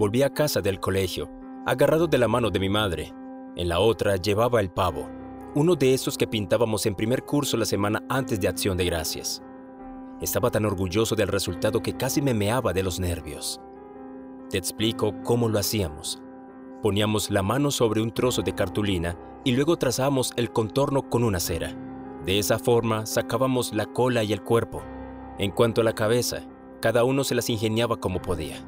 volví a casa del colegio, agarrado de la mano de mi madre. En la otra llevaba el pavo, uno de esos que pintábamos en primer curso la semana antes de Acción de Gracias. Estaba tan orgulloso del resultado que casi me meaba de los nervios. Te explico cómo lo hacíamos. Poníamos la mano sobre un trozo de cartulina y luego trazábamos el contorno con una cera. De esa forma sacábamos la cola y el cuerpo. En cuanto a la cabeza, cada uno se las ingeniaba como podía.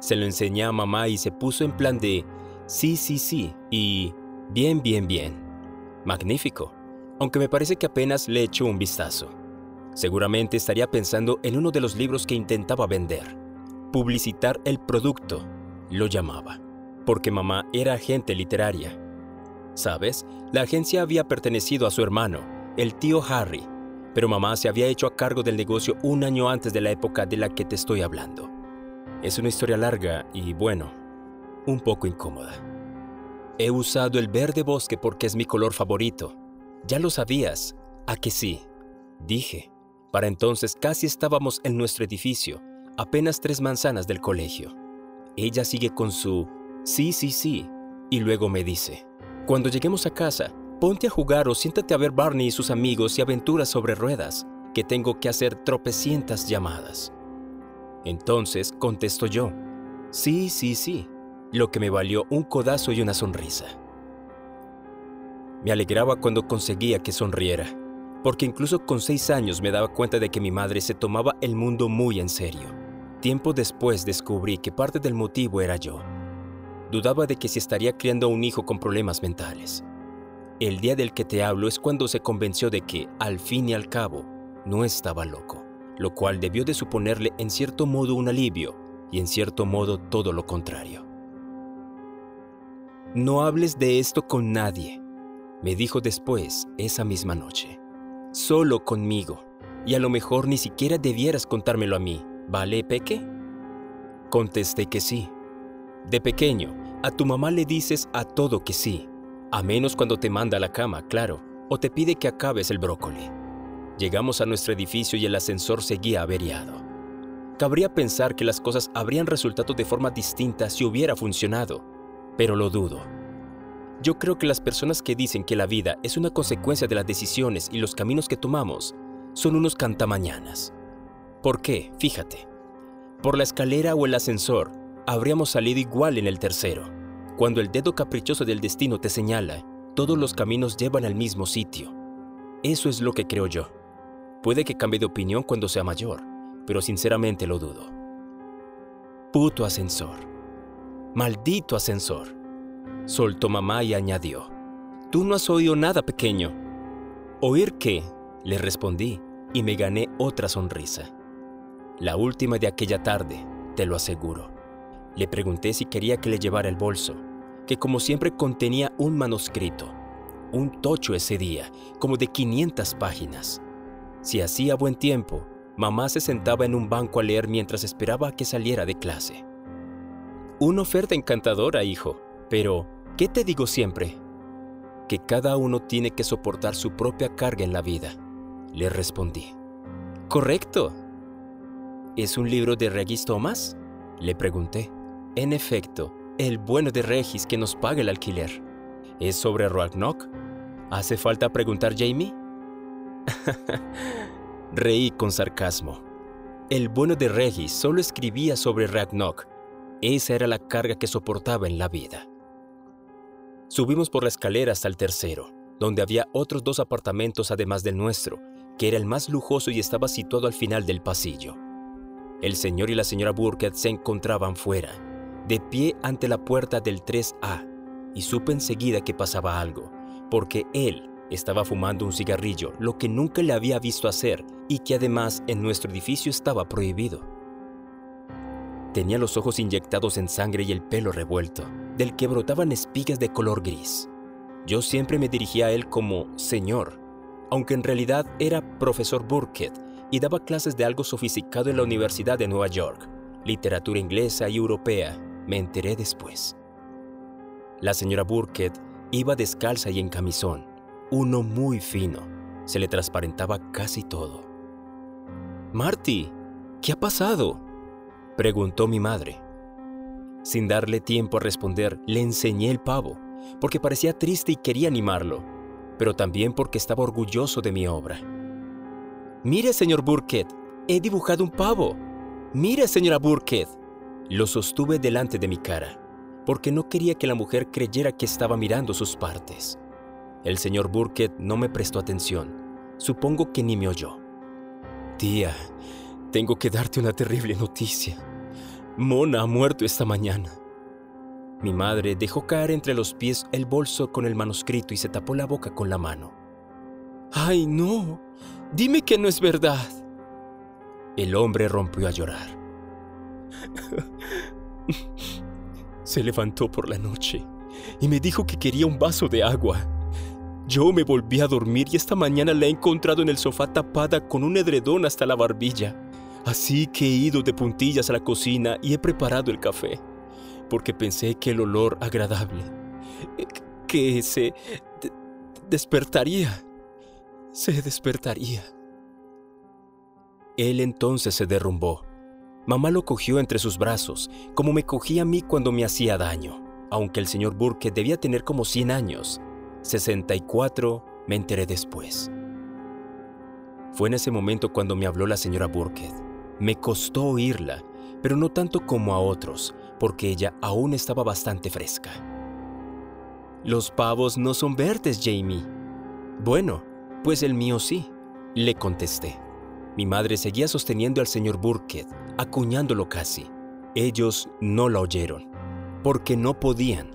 Se lo enseñé a mamá y se puso en plan de sí, sí, sí y bien, bien, bien. Magnífico, aunque me parece que apenas le echó un vistazo. Seguramente estaría pensando en uno de los libros que intentaba vender. Publicitar el producto, lo llamaba, porque mamá era agente literaria ¿Sabes? La agencia había pertenecido a su hermano, el tío Harry, pero mamá se había hecho a cargo del negocio un año antes de la época de la que te estoy hablando. Es una historia larga y, bueno, un poco incómoda. He usado el verde bosque porque es mi color favorito. Ya lo sabías, ¿a que sí? Dije. Para entonces casi estábamos en nuestro edificio, apenas tres manzanas del colegio. Ella sigue con su sí, sí, sí, y luego me dice, cuando lleguemos a casa, ponte a jugar o siéntate a ver Barney y sus amigos y aventuras sobre ruedas, que tengo que hacer tropecientas llamadas. Entonces contesto yo, sí, sí, sí, lo que me valió un codazo y una sonrisa. Me alegraba cuando conseguía que sonriera, porque incluso con seis años me daba cuenta de que mi madre se tomaba el mundo muy en serio. Tiempo después descubrí que parte del motivo era yo dudaba de que si estaría criando a un hijo con problemas mentales. El día del que te hablo es cuando se convenció de que, al fin y al cabo, no estaba loco, lo cual debió de suponerle en cierto modo un alivio y en cierto modo todo lo contrario. No hables de esto con nadie, me dijo después esa misma noche. Solo conmigo, y a lo mejor ni siquiera debieras contármelo a mí, ¿vale, Peque? Contesté que sí. De pequeño, a tu mamá le dices a todo que sí, a menos cuando te manda a la cama, claro, o te pide que acabes el brócoli. Llegamos a nuestro edificio y el ascensor seguía averiado. Cabría pensar que las cosas habrían resultado de forma distinta si hubiera funcionado, pero lo dudo. Yo creo que las personas que dicen que la vida es una consecuencia de las decisiones y los caminos que tomamos son unos cantamañanas. ¿Por qué? Fíjate. Por la escalera o el ascensor habríamos salido igual en el tercero. Cuando el dedo caprichoso del destino te señala, todos los caminos llevan al mismo sitio. Eso es lo que creo yo. Puede que cambie de opinión cuando sea mayor, pero sinceramente lo dudo. Puto ascensor. Maldito ascensor. Soltó mamá y añadió. Tú no has oído nada pequeño. ¿Oír qué? Le respondí y me gané otra sonrisa. La última de aquella tarde, te lo aseguro. Le pregunté si quería que le llevara el bolso, que como siempre contenía un manuscrito, un tocho ese día, como de 500 páginas. Si hacía buen tiempo, mamá se sentaba en un banco a leer mientras esperaba a que saliera de clase. Una oferta encantadora, hijo, pero ¿qué te digo siempre? Que cada uno tiene que soportar su propia carga en la vida, le respondí. Correcto. ¿Es un libro de Regis Thomas? Le pregunté. En efecto, el bueno de Regis que nos paga el alquiler. ¿Es sobre Ragnarok? ¿Hace falta preguntar Jamie? Reí con sarcasmo. El bueno de Regis solo escribía sobre Ragnarok. Esa era la carga que soportaba en la vida. Subimos por la escalera hasta el tercero, donde había otros dos apartamentos además del nuestro, que era el más lujoso y estaba situado al final del pasillo. El señor y la señora Burkett se encontraban fuera, de pie ante la puerta del 3A y supe enseguida que pasaba algo, porque él estaba fumando un cigarrillo, lo que nunca le había visto hacer y que además en nuestro edificio estaba prohibido. Tenía los ojos inyectados en sangre y el pelo revuelto, del que brotaban espigas de color gris. Yo siempre me dirigía a él como señor, aunque en realidad era profesor Burkett y daba clases de algo sofisticado en la Universidad de Nueva York, literatura inglesa y europea, me enteré después. La señora Burkett iba descalza y en camisón, uno muy fino. Se le transparentaba casi todo. Marty, ¿qué ha pasado? preguntó mi madre. Sin darle tiempo a responder, le enseñé el pavo, porque parecía triste y quería animarlo, pero también porque estaba orgulloso de mi obra. Mire, señor Burkett, he dibujado un pavo. Mire, señora Burkett. Lo sostuve delante de mi cara, porque no quería que la mujer creyera que estaba mirando sus partes. El señor Burkett no me prestó atención. Supongo que ni me oyó. Tía, tengo que darte una terrible noticia. Mona ha muerto esta mañana. Mi madre dejó caer entre los pies el bolso con el manuscrito y se tapó la boca con la mano. ¡Ay, no! Dime que no es verdad. El hombre rompió a llorar. Se levantó por la noche y me dijo que quería un vaso de agua. Yo me volví a dormir y esta mañana la he encontrado en el sofá tapada con un edredón hasta la barbilla. Así que he ido de puntillas a la cocina y he preparado el café, porque pensé que el olor agradable, eh, que se despertaría, se despertaría. Él entonces se derrumbó. Mamá lo cogió entre sus brazos, como me cogía a mí cuando me hacía daño. Aunque el señor Burke debía tener como 100 años, 64 me enteré después. Fue en ese momento cuando me habló la señora Burkett. Me costó oírla, pero no tanto como a otros, porque ella aún estaba bastante fresca. Los pavos no son verdes, Jamie. Bueno, pues el mío sí, le contesté. Mi madre seguía sosteniendo al señor Burkett, acuñándolo casi. Ellos no la oyeron, porque no podían,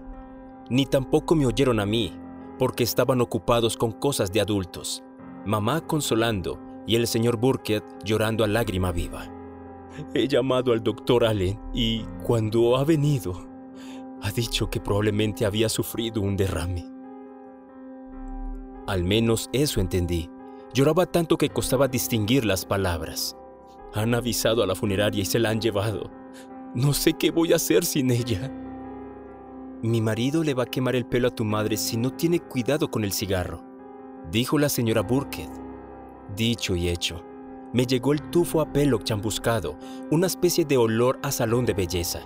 ni tampoco me oyeron a mí, porque estaban ocupados con cosas de adultos, mamá consolando y el señor Burkett llorando a lágrima viva. He llamado al doctor Allen y cuando ha venido, ha dicho que probablemente había sufrido un derrame. Al menos eso entendí. Lloraba tanto que costaba distinguir las palabras. Han avisado a la funeraria y se la han llevado. No sé qué voy a hacer sin ella. Mi marido le va a quemar el pelo a tu madre si no tiene cuidado con el cigarro, dijo la señora Burkett. Dicho y hecho, me llegó el tufo a pelo champuscado, una especie de olor a salón de belleza.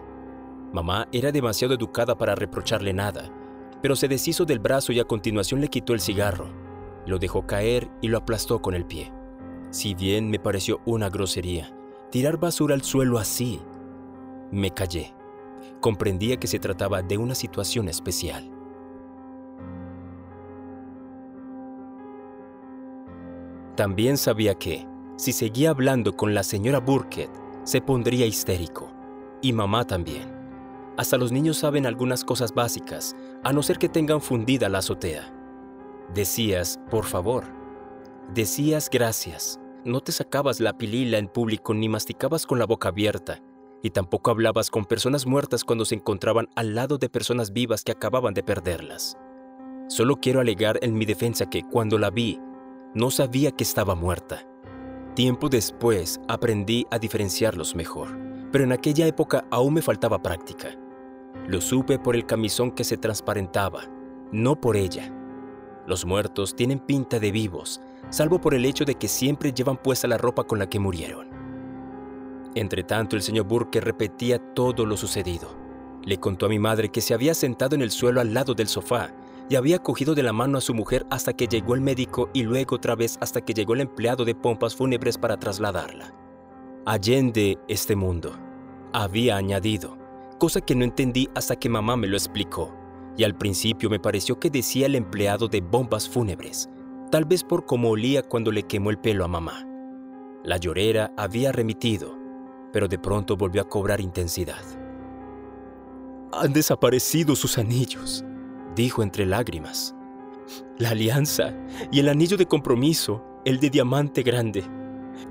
Mamá era demasiado educada para reprocharle nada, pero se deshizo del brazo y a continuación le quitó el cigarro. Lo dejó caer y lo aplastó con el pie. Si bien me pareció una grosería, tirar basura al suelo así, me callé comprendía que se trataba de una situación especial. También sabía que, si seguía hablando con la señora Burkett, se pondría histérico. Y mamá también. Hasta los niños saben algunas cosas básicas, a no ser que tengan fundida la azotea. Decías, por favor. Decías gracias. No te sacabas la pilila en público ni masticabas con la boca abierta, y tampoco hablabas con personas muertas cuando se encontraban al lado de personas vivas que acababan de perderlas. Solo quiero alegar en mi defensa que cuando la vi, no sabía que estaba muerta. Tiempo después aprendí a diferenciarlos mejor, pero en aquella época aún me faltaba práctica. Lo supe por el camisón que se transparentaba, no por ella. Los muertos tienen pinta de vivos, salvo por el hecho de que siempre llevan puesta la ropa con la que murieron. Entre tanto, el señor Burke repetía todo lo sucedido. Le contó a mi madre que se había sentado en el suelo al lado del sofá y había cogido de la mano a su mujer hasta que llegó el médico y luego otra vez hasta que llegó el empleado de pompas fúnebres para trasladarla. Allende este mundo, había añadido, cosa que no entendí hasta que mamá me lo explicó, y al principio me pareció que decía el empleado de bombas fúnebres, tal vez por cómo olía cuando le quemó el pelo a mamá. La llorera había remitido, pero de pronto volvió a cobrar intensidad. Han desaparecido sus anillos, dijo entre lágrimas. La alianza y el anillo de compromiso, el de diamante grande.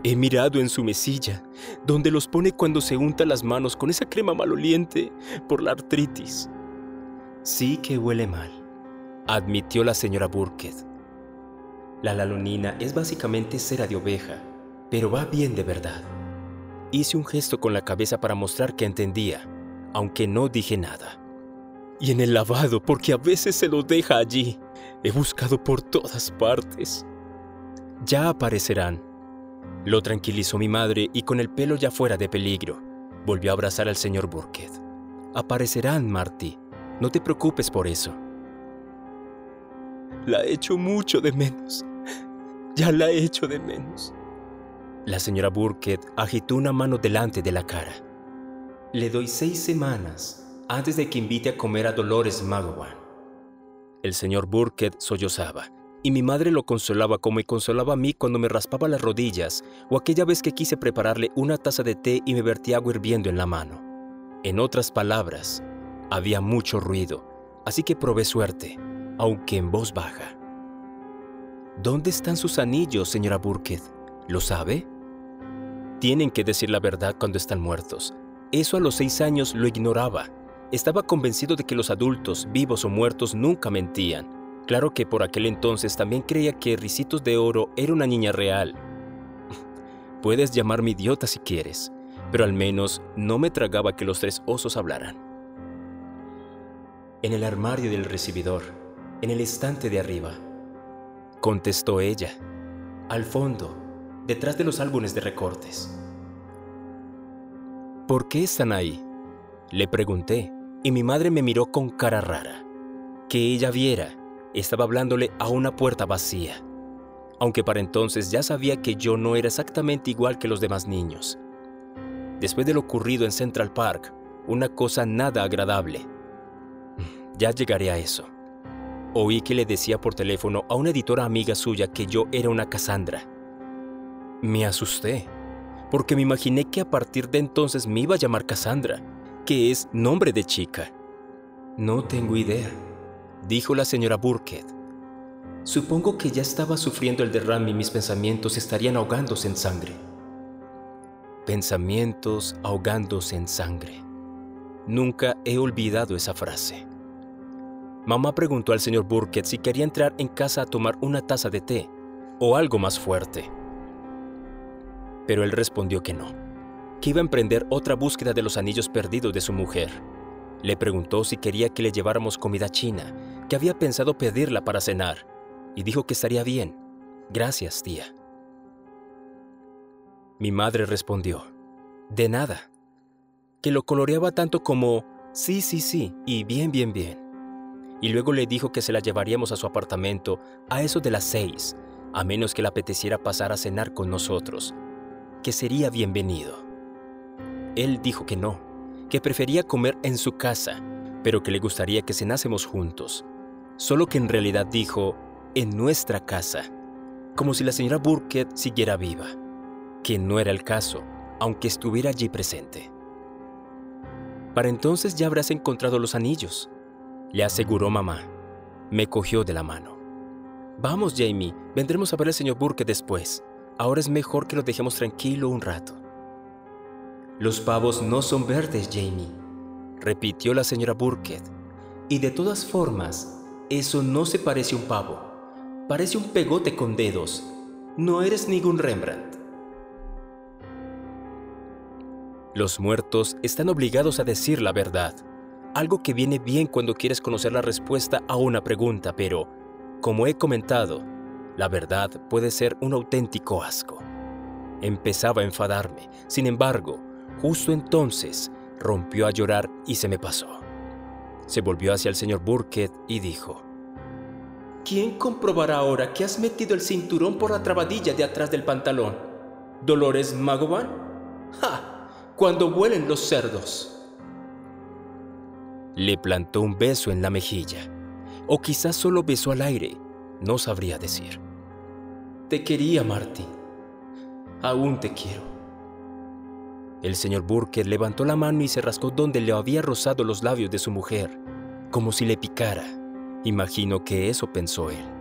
He mirado en su mesilla, donde los pone cuando se unta las manos con esa crema maloliente por la artritis. Sí que huele mal, admitió la señora Burkett. La lalonina es básicamente cera de oveja, pero va bien de verdad. Hice un gesto con la cabeza para mostrar que entendía, aunque no dije nada. Y en el lavado, porque a veces se lo deja allí. He buscado por todas partes. Ya aparecerán. Lo tranquilizó mi madre y con el pelo ya fuera de peligro, volvió a abrazar al señor Burkett. Aparecerán, Marty. No te preocupes por eso. La echo mucho de menos. Ya la echo de menos. La señora Burkett agitó una mano delante de la cara. Le doy seis semanas antes de que invite a comer a Dolores McGowan. El señor Burkett sollozaba, y mi madre lo consolaba como me consolaba a mí cuando me raspaba las rodillas o aquella vez que quise prepararle una taza de té y me vertí agua hirviendo en la mano. En otras palabras, había mucho ruido, así que probé suerte, aunque en voz baja. ¿Dónde están sus anillos, señora Burkett? ¿Lo sabe? Tienen que decir la verdad cuando están muertos. Eso a los seis años lo ignoraba. Estaba convencido de que los adultos, vivos o muertos, nunca mentían. Claro que por aquel entonces también creía que Ricitos de Oro era una niña real. Puedes llamarme idiota si quieres, pero al menos no me tragaba que los tres osos hablaran. En el armario del recibidor, en el estante de arriba, contestó ella, al fondo, detrás de los álbumes de recortes. ¿Por qué están ahí? Le pregunté, y mi madre me miró con cara rara. Que ella viera, estaba hablándole a una puerta vacía, aunque para entonces ya sabía que yo no era exactamente igual que los demás niños. Después de lo ocurrido en Central Park, una cosa nada agradable. Ya llegaré a eso. Oí que le decía por teléfono a una editora amiga suya que yo era una Cassandra. Me asusté, porque me imaginé que a partir de entonces me iba a llamar Cassandra, que es nombre de chica. No tengo idea, dijo la señora Burkett. Supongo que ya estaba sufriendo el derrame y mis pensamientos estarían ahogándose en sangre. Pensamientos ahogándose en sangre. Nunca he olvidado esa frase. Mamá preguntó al señor Burkett si quería entrar en casa a tomar una taza de té o algo más fuerte pero él respondió que no, que iba a emprender otra búsqueda de los anillos perdidos de su mujer. Le preguntó si quería que le lleváramos comida china, que había pensado pedirla para cenar, y dijo que estaría bien. Gracias, tía. Mi madre respondió, de nada, que lo coloreaba tanto como sí, sí, sí, y bien, bien, bien. Y luego le dijo que se la llevaríamos a su apartamento a eso de las seis, a menos que le apeteciera pasar a cenar con nosotros, que sería bienvenido. Él dijo que no, que prefería comer en su casa, pero que le gustaría que cenásemos juntos. Solo que en realidad dijo, en nuestra casa, como si la señora Burkett siguiera viva, que no era el caso, aunque estuviera allí presente. Para entonces ya habrás encontrado los anillos, le aseguró mamá. Me cogió de la mano. Vamos, Jamie, vendremos a ver al señor Burkett después. Ahora es mejor que lo dejemos tranquilo un rato. Los pavos no son verdes, Jamie, repitió la señora Burkett. Y de todas formas, eso no se parece a un pavo. Parece un pegote con dedos. No eres ningún Rembrandt. Los muertos están obligados a decir la verdad, algo que viene bien cuando quieres conocer la respuesta a una pregunta, pero, como he comentado, la verdad puede ser un auténtico asco. Empezaba a enfadarme, sin embargo, justo entonces rompió a llorar y se me pasó. Se volvió hacia el señor Burkett y dijo, ¿Quién comprobará ahora que has metido el cinturón por la trabadilla de atrás del pantalón? ¿Dolores Magoban? ¡Ja! Cuando vuelen los cerdos. Le plantó un beso en la mejilla, o quizás solo besó al aire, no sabría decir. Te quería, Marty. Aún te quiero. El señor Burke levantó la mano y se rascó donde le había rozado los labios de su mujer, como si le picara. Imagino que eso pensó él.